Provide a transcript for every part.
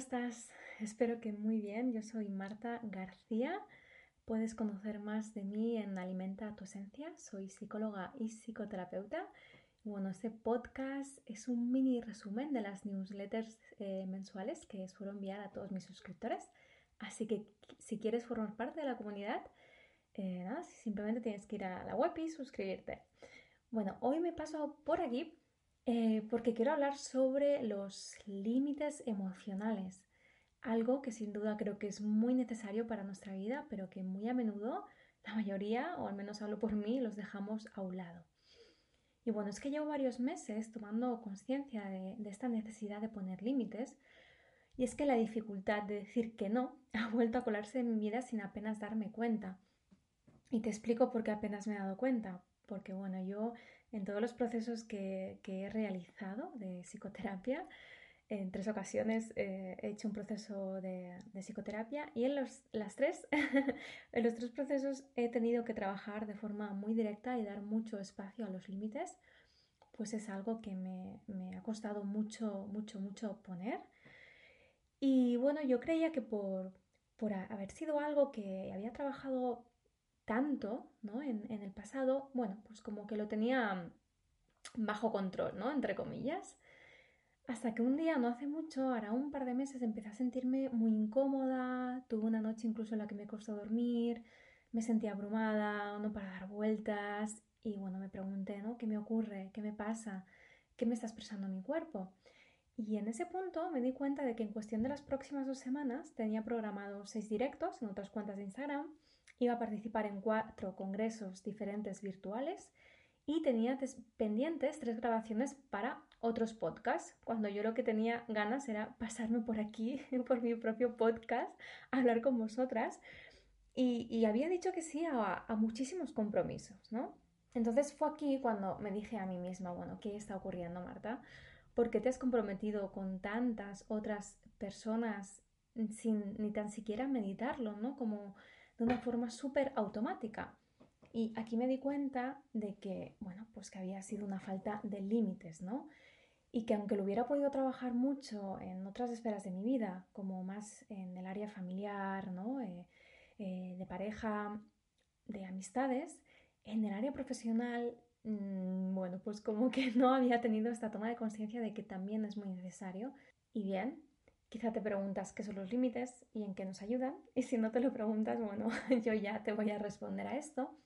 estás? Espero que muy bien. Yo soy Marta García. Puedes conocer más de mí en Alimenta tu Esencia. Soy psicóloga y psicoterapeuta. Bueno, este podcast es un mini resumen de las newsletters eh, mensuales que suelo enviar a todos mis suscriptores. Así que si quieres formar parte de la comunidad, eh, nada, simplemente tienes que ir a la web y suscribirte. Bueno, hoy me paso por aquí eh, porque quiero hablar sobre los límites emocionales, algo que sin duda creo que es muy necesario para nuestra vida, pero que muy a menudo la mayoría, o al menos hablo por mí, los dejamos a un lado. Y bueno, es que llevo varios meses tomando conciencia de, de esta necesidad de poner límites, y es que la dificultad de decir que no ha vuelto a colarse en mi vida sin apenas darme cuenta. Y te explico por qué apenas me he dado cuenta. Porque bueno, yo en todos los procesos que, he realizado de psicoterapia, en tres ocasiones eh, he hecho un proceso de, psicoterapia y en los, las tres, en los tres procesos he tenido que trabajar de forma muy directa y dar mucho espacio a los límites, pues es algo que me, me ha costado mucho, mucho, mucho poner. Y bueno, yo creía que por, por haber sido algo que había trabajado tanto, ¿no? En, el pasado, bueno, pues como que lo tenía bajo control, ¿no? Entre comillas. Hasta que un día, no hace mucho, ahora un par de meses, empecé a sentirme muy incómoda, tuve una noche incluso en la que me costó dormir, me sentía abrumada, no para dar vueltas, y bueno, me pregunté, ¿no? ¿Qué me ocurre? ¿Qué me pasa? ¿Qué me está expresando mi cuerpo? Y en ese punto me di cuenta de que en cuestión de las próximas dos semanas tenía programados seis directos en otras cuentas de Instagram iba a participar en cuatro congresos diferentes virtuales y tenía pendientes tres grabaciones para otros podcasts, cuando yo lo que tenía ganas era pasarme por aquí, por mi propio podcast, a hablar con vosotras. Y, había dicho que sí a, muchísimos compromisos, ¿no? Entonces fue aquí cuando me dije a mí misma, bueno, ¿qué está ocurriendo, Marta? ¿Por qué te has comprometido con tantas otras personas sin ni tan siquiera meditarlo, ¿no? Como de una forma súper automática. Y aquí me di cuenta de que, bueno, pues que había sido una falta de límites, ¿no? Y que aunque lo hubiera podido trabajar mucho en otras esferas de mi vida, como más en el área familiar, ¿no? Eh, eh, de pareja, de amistades, en el área profesional, mm, bueno, pues como que no había tenido esta toma de conciencia de que también es muy necesario. Y bien, Quizá te preguntas qué son los límites y en qué nos ayudan. Y si no te lo preguntas, bueno, yo ya te voy a responder a esto.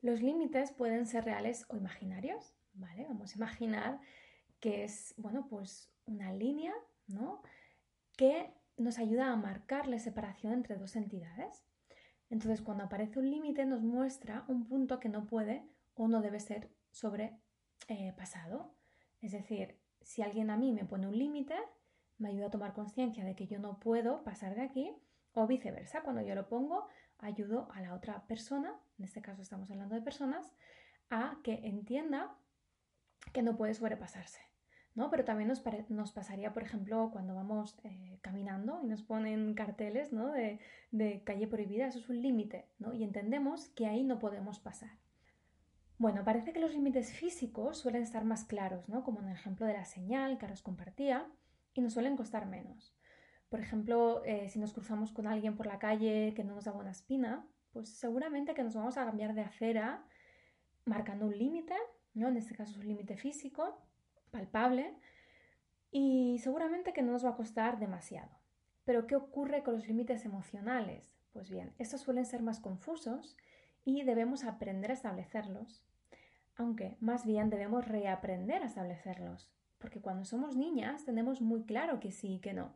Los límites pueden ser reales o imaginarios, ¿vale? Vamos a imaginar que es, bueno, pues una línea, ¿no? Que nos ayuda a marcar la separación entre dos entidades. Entonces, cuando aparece un límite, nos muestra un punto que no puede o no debe ser sobrepasado. Eh, es decir, si alguien a mí me pone un límite, me ayuda a tomar conciencia de que yo no puedo pasar de aquí o viceversa. Cuando yo lo pongo, ayudo a la otra persona, en este caso estamos hablando de personas, a que entienda que no puede sobrepasarse. ¿no? Pero también nos, nos pasaría, por ejemplo, cuando vamos eh, caminando y nos ponen carteles ¿no? de, de calle prohibida, eso es un límite, ¿no? y entendemos que ahí no podemos pasar. Bueno, parece que los límites físicos suelen estar más claros, ¿no? como en el ejemplo de la señal que os compartía, y nos suelen costar menos. Por ejemplo, eh, si nos cruzamos con alguien por la calle que no nos da buena espina, pues seguramente que nos vamos a cambiar de acera marcando un límite, ¿no? En este caso es un límite físico, palpable, y seguramente que no nos va a costar demasiado. Pero ¿qué ocurre con los límites emocionales? Pues bien, estos suelen ser más confusos y debemos aprender a establecerlos, aunque más bien debemos reaprender a establecerlos porque cuando somos niñas tenemos muy claro que sí y que no,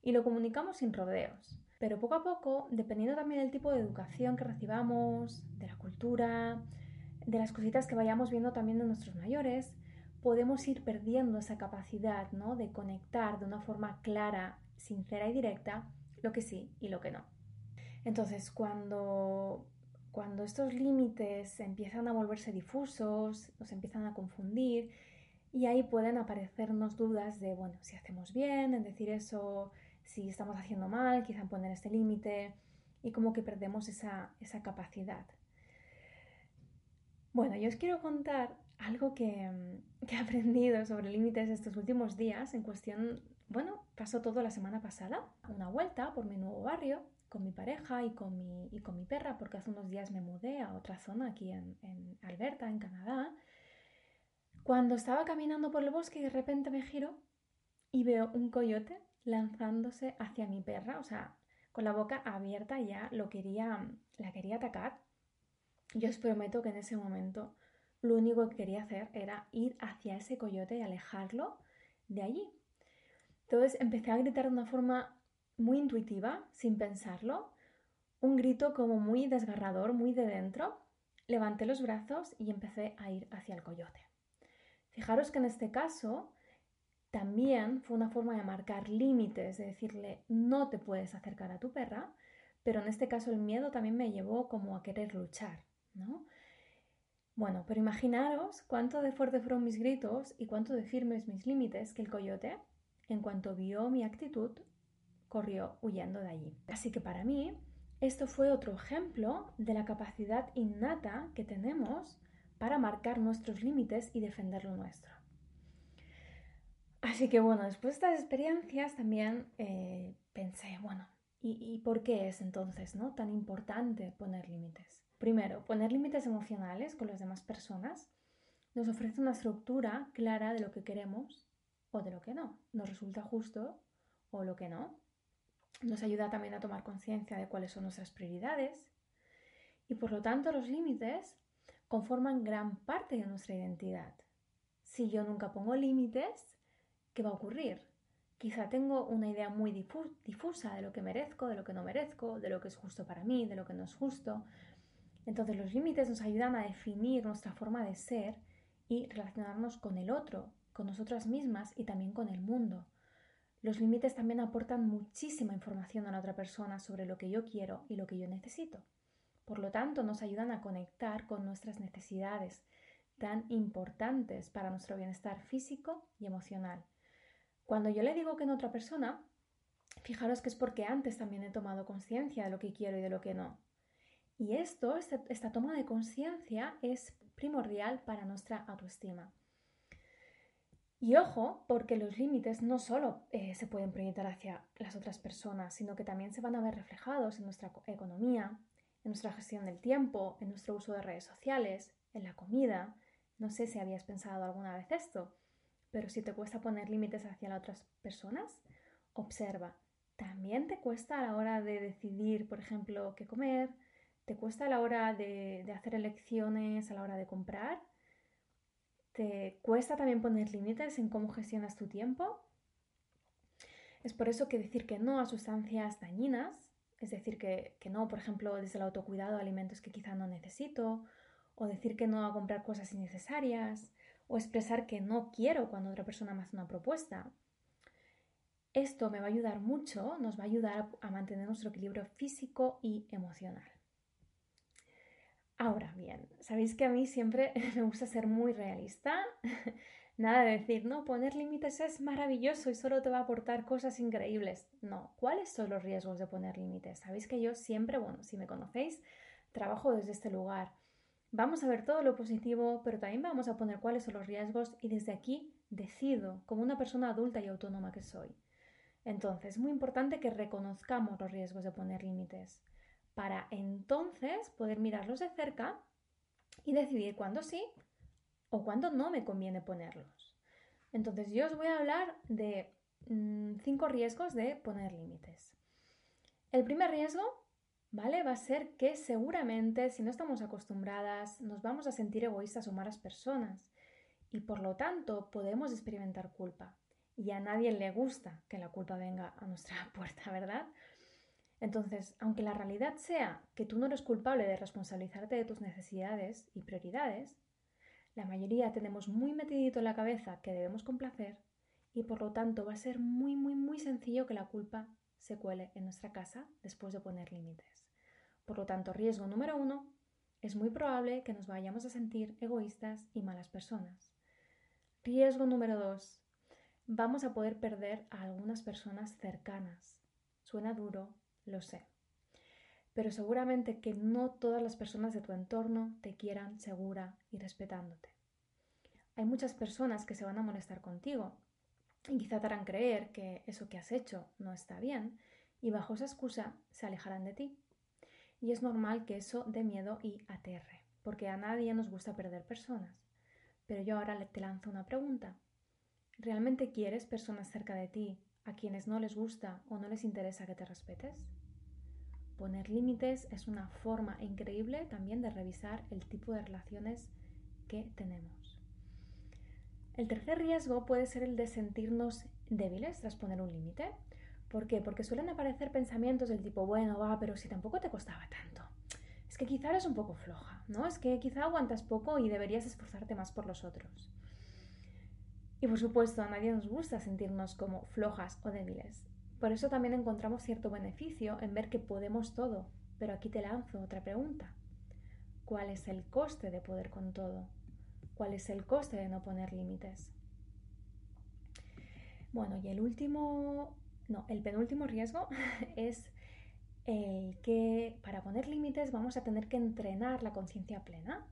y lo comunicamos sin rodeos. Pero poco a poco, dependiendo también del tipo de educación que recibamos, de la cultura, de las cositas que vayamos viendo también de nuestros mayores, podemos ir perdiendo esa capacidad ¿no? de conectar de una forma clara, sincera y directa lo que sí y lo que no. Entonces, cuando, cuando estos límites empiezan a volverse difusos, nos empiezan a confundir y ahí pueden aparecernos dudas de, bueno, si hacemos bien en decir eso, si estamos haciendo mal, quizá poner este límite, y como que perdemos esa, esa capacidad. Bueno, yo os quiero contar algo que, que he aprendido sobre límites estos últimos días en cuestión, bueno, pasó todo la semana pasada, una vuelta por mi nuevo barrio con mi pareja y con mi, y con mi perra, porque hace unos días me mudé a otra zona aquí en, en Alberta, en Canadá. Cuando estaba caminando por el bosque, de repente me giro y veo un coyote lanzándose hacia mi perra, o sea, con la boca abierta ya lo quería, la quería atacar. Yo os prometo que en ese momento lo único que quería hacer era ir hacia ese coyote y alejarlo de allí. Entonces empecé a gritar de una forma muy intuitiva, sin pensarlo, un grito como muy desgarrador, muy de dentro. Levanté los brazos y empecé a ir hacia el coyote. Fijaros que en este caso también fue una forma de marcar límites, de decirle no te puedes acercar a tu perra, pero en este caso el miedo también me llevó como a querer luchar, ¿no? Bueno, pero imaginaros cuánto de fuerte fueron mis gritos y cuánto de firmes mis límites que el coyote, en cuanto vio mi actitud, corrió huyendo de allí. Así que para mí, esto fue otro ejemplo de la capacidad innata que tenemos para marcar nuestros límites y defender lo nuestro. Así que bueno, después de estas experiencias también eh, pensé, bueno, ¿y, por qué es entonces ¿no? tan importante poner límites? Primero, poner límites emocionales con las demás personas nos ofrece una estructura clara de lo que queremos o de lo que no. Nos resulta justo o lo que no. Nos ayuda también a tomar conciencia de cuáles son nuestras prioridades. Y por lo tanto los límites conforman gran parte de nuestra identidad. Si yo nunca pongo límites, ¿qué va a ocurrir? Quizá tengo una idea muy difusa de lo que merezco, de lo que no merezco, de lo que es justo para mí, de lo que no es justo. Entonces los límites nos ayudan a definir nuestra forma de ser y relacionarnos con el otro, con nosotras mismas y también con el mundo. Los límites también aportan muchísima información a la otra persona sobre lo que yo quiero y lo que yo necesito. Por lo tanto, nos ayudan a conectar con nuestras necesidades tan importantes para nuestro bienestar físico y emocional. Cuando yo le digo que en otra persona, fijaros que es porque antes también he tomado conciencia de lo que quiero y de lo que no. Y esto, esta, toma de conciencia es primordial para nuestra autoestima. Y ojo, porque los límites no solo eh, se pueden proyectar hacia las otras personas, sino que también se van a ver reflejados en nuestra economía, en nuestra gestión del tiempo, en nuestro uso de redes sociales, en la comida. No sé si habías pensado alguna vez esto, pero si te cuesta poner límites hacia las otras personas, observa. ¿También te cuesta a la hora de decidir, por ejemplo, qué comer? ¿Te cuesta a la hora de, hacer elecciones, a la hora de comprar? ¿Te cuesta también poner límites en cómo gestionas tu tiempo? Es por eso que decir que no a sustancias dañinas, es decir, que, que, no, por ejemplo, desde el autocuidado, alimentos que quizá no necesito, o decir que no a comprar cosas innecesarias, o expresar que no quiero cuando otra persona me hace una propuesta. Esto me va a ayudar mucho, nos va a ayudar a mantener nuestro equilibrio físico y emocional. Ahora bien, sabéis que a mí siempre me gusta ser muy realista. Nada de decir, no, poner límites es maravilloso y solo te va a aportar cosas increíbles. No, ¿cuáles son los riesgos de poner límites? Sabéis que yo siempre, bueno, si me conocéis, trabajo desde este lugar. Vamos a ver todo lo positivo, pero también vamos a poner cuáles son los riesgos y desde aquí decido, como una persona adulta y autónoma que soy. Entonces, es muy importante que reconozcamos los riesgos de poner límites, para entonces poder mirarlos de cerca y decidir cuándo sí o cuándo no me conviene ponerlos. Entonces, yo os voy a hablar de mm, cinco riesgos de poner límites. El primer riesgo ¿vale? Va a ser que seguramente si no estamos acostumbradas nos vamos a sentir egoístas o malas personas y por lo tanto podemos experimentar culpa. Y a nadie le gusta que la culpa venga a nuestra puerta, ¿verdad? Entonces, aunque la realidad sea que tú no eres culpable de responsabilizarte de tus necesidades y prioridades, la mayoría tenemos muy metidito en la cabeza que debemos complacer y por lo tanto va a ser muy, muy, muy sencillo que la culpa se cuele en nuestra casa después de poner límites. Por lo tanto, riesgo número uno, es muy probable que nos vayamos a sentir egoístas y malas personas. Riesgo número dos, vamos a poder perder a algunas personas cercanas. Suena duro, lo sé. Pero seguramente que no todas las personas de tu entorno te quieran segura y respetándote. Hay muchas personas que se van a molestar contigo y quizá te harán creer que eso que has hecho no está bien y bajo esa excusa se alejarán de ti. Y es normal que eso dé miedo y aterre, porque a nadie nos gusta perder personas. Pero yo ahora te lanzo una pregunta. ¿Realmente quieres personas cerca de ti a quienes no les gusta o no les interesa que te respetes? Poner límites es una forma increíble también de revisar el tipo de relaciones que tenemos. El tercer riesgo puede ser el de sentirnos débiles tras poner un límite. ¿Por qué? Porque suelen aparecer pensamientos del tipo, bueno, va, pero si tampoco te costaba tanto. Es que quizá eres un poco floja, ¿no? Es que quizá aguantas poco y deberías esforzarte más por los otros. Y por supuesto, a nadie nos gusta sentirnos como flojas o débiles. Por eso también encontramos cierto beneficio en ver que podemos todo. Pero aquí te lanzo otra pregunta. ¿Cuál es el coste de poder con todo? ¿Cuál es el coste de no poner límites? Bueno, y el último, no, el penúltimo riesgo es el que para poner límites vamos a tener que entrenar la conciencia plena.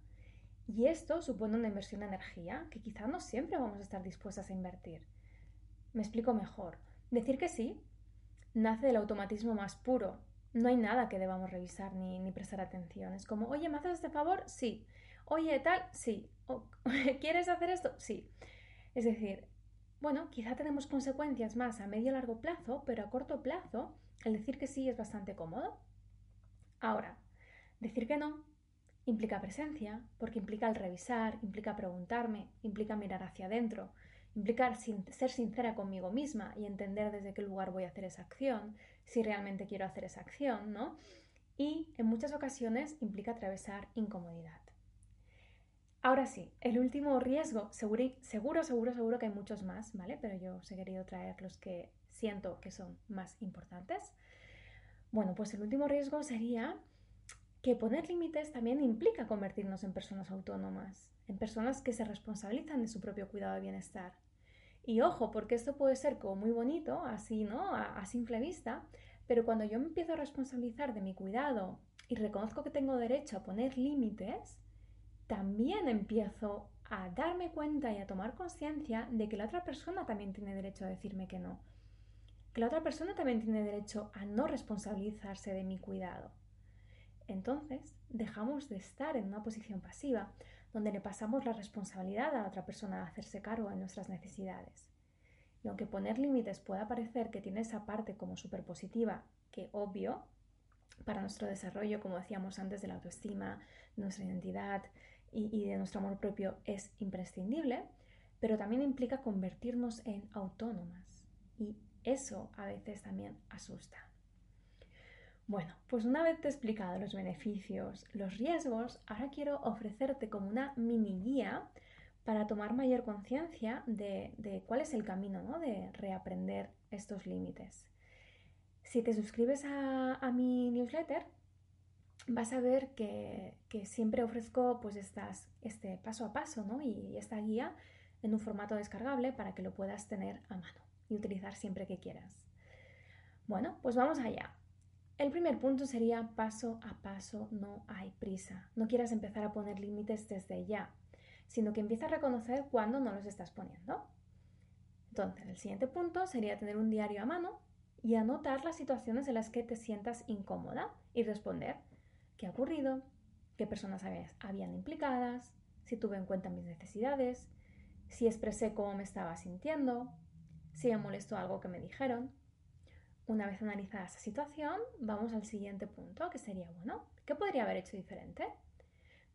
Y esto supone una inversión de energía que quizá no siempre vamos a estar dispuestas a invertir. Me explico mejor. Decir que sí nace del automatismo más puro. No hay nada que debamos revisar ni, prestar atención. Es como, oye, ¿me haces este favor? Sí. Oye, tal, sí. ¿Quieres hacer esto? Sí. Es decir, bueno, quizá tenemos consecuencias más a medio y largo plazo, pero a corto plazo el decir que sí es bastante cómodo. Ahora, decir que no implica presencia, porque implica el revisar, implica preguntarme, implica mirar hacia adentro, implica ser sincera conmigo misma y entender desde qué lugar voy a hacer esa acción, si realmente quiero hacer esa acción, ¿no? Y en muchas ocasiones implica atravesar incomodidad. Ahora sí, el último riesgo, seguro, seguro, seguro, seguro que hay muchos más, ¿vale? Pero yo os he querido traer los que siento que son más importantes. Bueno, pues el último riesgo sería que poner límites también implica convertirnos en personas autónomas, en personas que se responsabilizan de su propio cuidado de bienestar. Y ojo, porque esto puede ser como muy bonito, así, ¿no? A, a simple vista, pero cuando yo me empiezo a responsabilizar de mi cuidado y reconozco que tengo derecho a poner límites, también empiezo a darme cuenta y a tomar conciencia de que la otra persona también tiene derecho a decirme que no. Que la otra persona también tiene derecho a no responsabilizarse de mi cuidado. Entonces, dejamos de estar en una posición pasiva, donde le pasamos la responsabilidad a la otra persona de hacerse cargo de nuestras necesidades. Y aunque poner límites pueda parecer que tiene esa parte como súper positiva, que obvio, para nuestro desarrollo, como decíamos antes, de la autoestima, nuestra identidad, y, de nuestro amor propio es imprescindible, pero también implica convertirnos en autónomas y eso a veces también asusta. Bueno, pues una vez te he explicado los beneficios, los riesgos, ahora quiero ofrecerte como una mini guía para tomar mayor conciencia de, cuál es el camino ¿no? de reaprender estos límites. Si te suscribes a, mi newsletter, vas a ver que, siempre ofrezco pues este paso a paso ¿no? y esta guía en un formato descargable para que lo puedas tener a mano y utilizar siempre que quieras. Bueno, pues vamos allá. El primer punto sería paso a paso, no hay prisa. No quieras empezar a poner límites desde ya, sino que empieza a reconocer cuándo no los estás poniendo. Entonces, el siguiente punto sería tener un diario a mano y anotar las situaciones en las que te sientas incómoda y responder qué ha ocurrido, qué personas habían implicadas, si tuve en cuenta mis necesidades, si expresé cómo me estaba sintiendo, si me molestó algo que me dijeron. Una vez analizada esa situación, vamos al siguiente punto, que sería, bueno, ¿qué podría haber hecho diferente?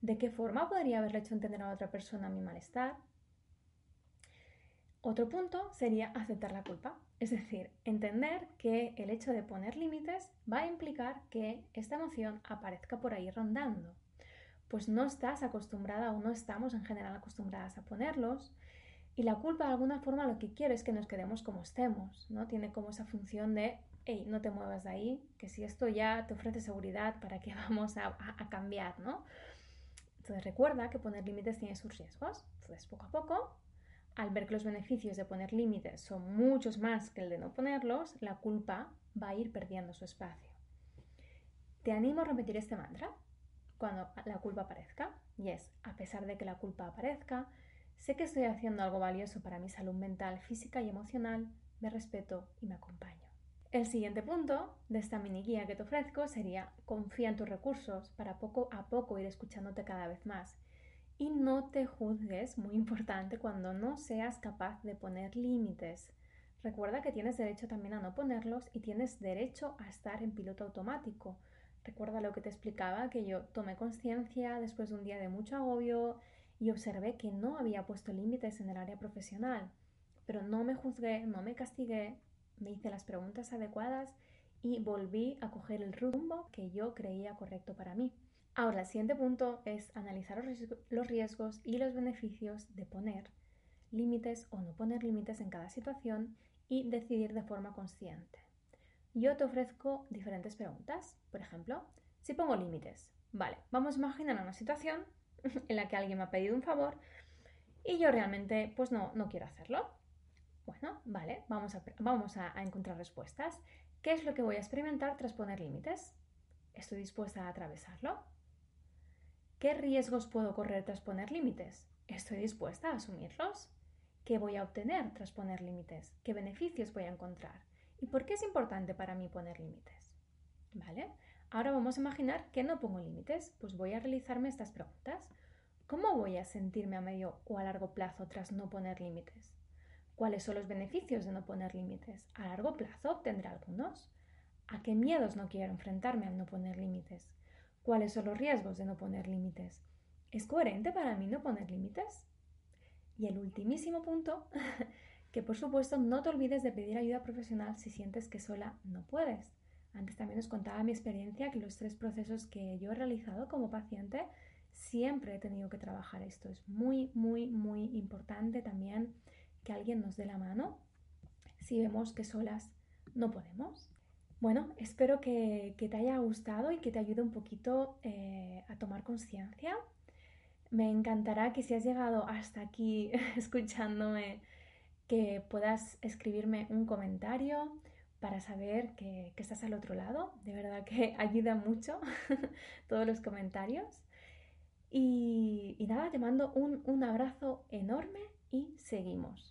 ¿De qué forma podría haberle hecho entender a otra persona mi malestar? Otro punto sería aceptar la culpa. Es decir, entender que el hecho de poner límites va a implicar que esta emoción aparezca por ahí rondando. Pues no estás acostumbrada o no estamos en general acostumbradas a ponerlos. Y la culpa de alguna forma lo que quiere es que nos quedemos como estemos, ¿no? Tiene como esa función de, hey, no te muevas de ahí, que si esto ya te ofrece seguridad, ¿para qué vamos a, a cambiar, no? Entonces recuerda que poner límites tiene sus riesgos. Entonces poco a poco al ver que los beneficios de poner límites son muchos más que el de no ponerlos, la culpa va a ir perdiendo su espacio. Te animo a repetir este mantra cuando la culpa aparezca, y es, a pesar de que la culpa aparezca, sé que estoy haciendo algo valioso para mi salud mental, física y emocional, me respeto y me acompaño. El siguiente punto de esta mini guía que te ofrezco sería confía en tus recursos para poco a poco ir escuchándote cada vez más. Y no te juzgues, muy importante, cuando no seas capaz de poner límites. Recuerda que tienes derecho también a no ponerlos y tienes derecho a estar en piloto automático. Recuerda lo que te explicaba, que yo tomé conciencia después de un día de mucho agobio y observé que no había puesto límites en el área profesional. Pero no me juzgué, no me castigué, me hice las preguntas adecuadas y volví a coger el rumbo que yo creía correcto para mí. Ahora, el siguiente punto es analizar los riesgos y los beneficios de poner límites o no poner límites en cada situación y decidir de forma consciente. Yo te ofrezco diferentes preguntas. Por ejemplo, si pongo límites, vale, vamos a imaginar una situación en la que alguien me ha pedido un favor y yo realmente pues no, no quiero hacerlo. Bueno, vale, vamos, a, vamos a, encontrar respuestas. ¿Qué es lo que voy a experimentar tras poner límites? ¿Estoy dispuesta a atravesarlo? ¿Qué riesgos puedo correr tras poner límites? ¿Estoy dispuesta a asumirlos? ¿Qué voy a obtener tras poner límites? ¿Qué beneficios voy a encontrar? ¿Y por qué es importante para mí poner límites? ¿Vale? Ahora vamos a imaginar que no pongo límites, pues voy a realizarme estas preguntas. ¿Cómo voy a sentirme a medio o a largo plazo tras no poner límites? ¿Cuáles son los beneficios de no poner límites? ¿A largo plazo obtendré algunos? ¿A qué miedos no quiero enfrentarme al no poner límites? ¿Cuáles son los riesgos de no poner límites? ¿Es coherente para mí no poner límites? Y el ultimísimo punto, que por supuesto no te olvides de pedir ayuda profesional si sientes que sola no puedes. Antes también os contaba mi experiencia que los tres procesos que yo he realizado como paciente siempre he tenido que trabajar esto. Es muy, muy, muy importante también que alguien nos dé la mano si vemos que solas no podemos. Bueno, espero que, te haya gustado y que te ayude un poquito eh, a tomar conciencia me encantará que si has llegado hasta aquí escuchándome, que puedas escribirme un comentario para saber que, estás al otro lado. De verdad que ayuda mucho todos los comentarios. Y, y nada, te mando un abrazo enorme y seguimos.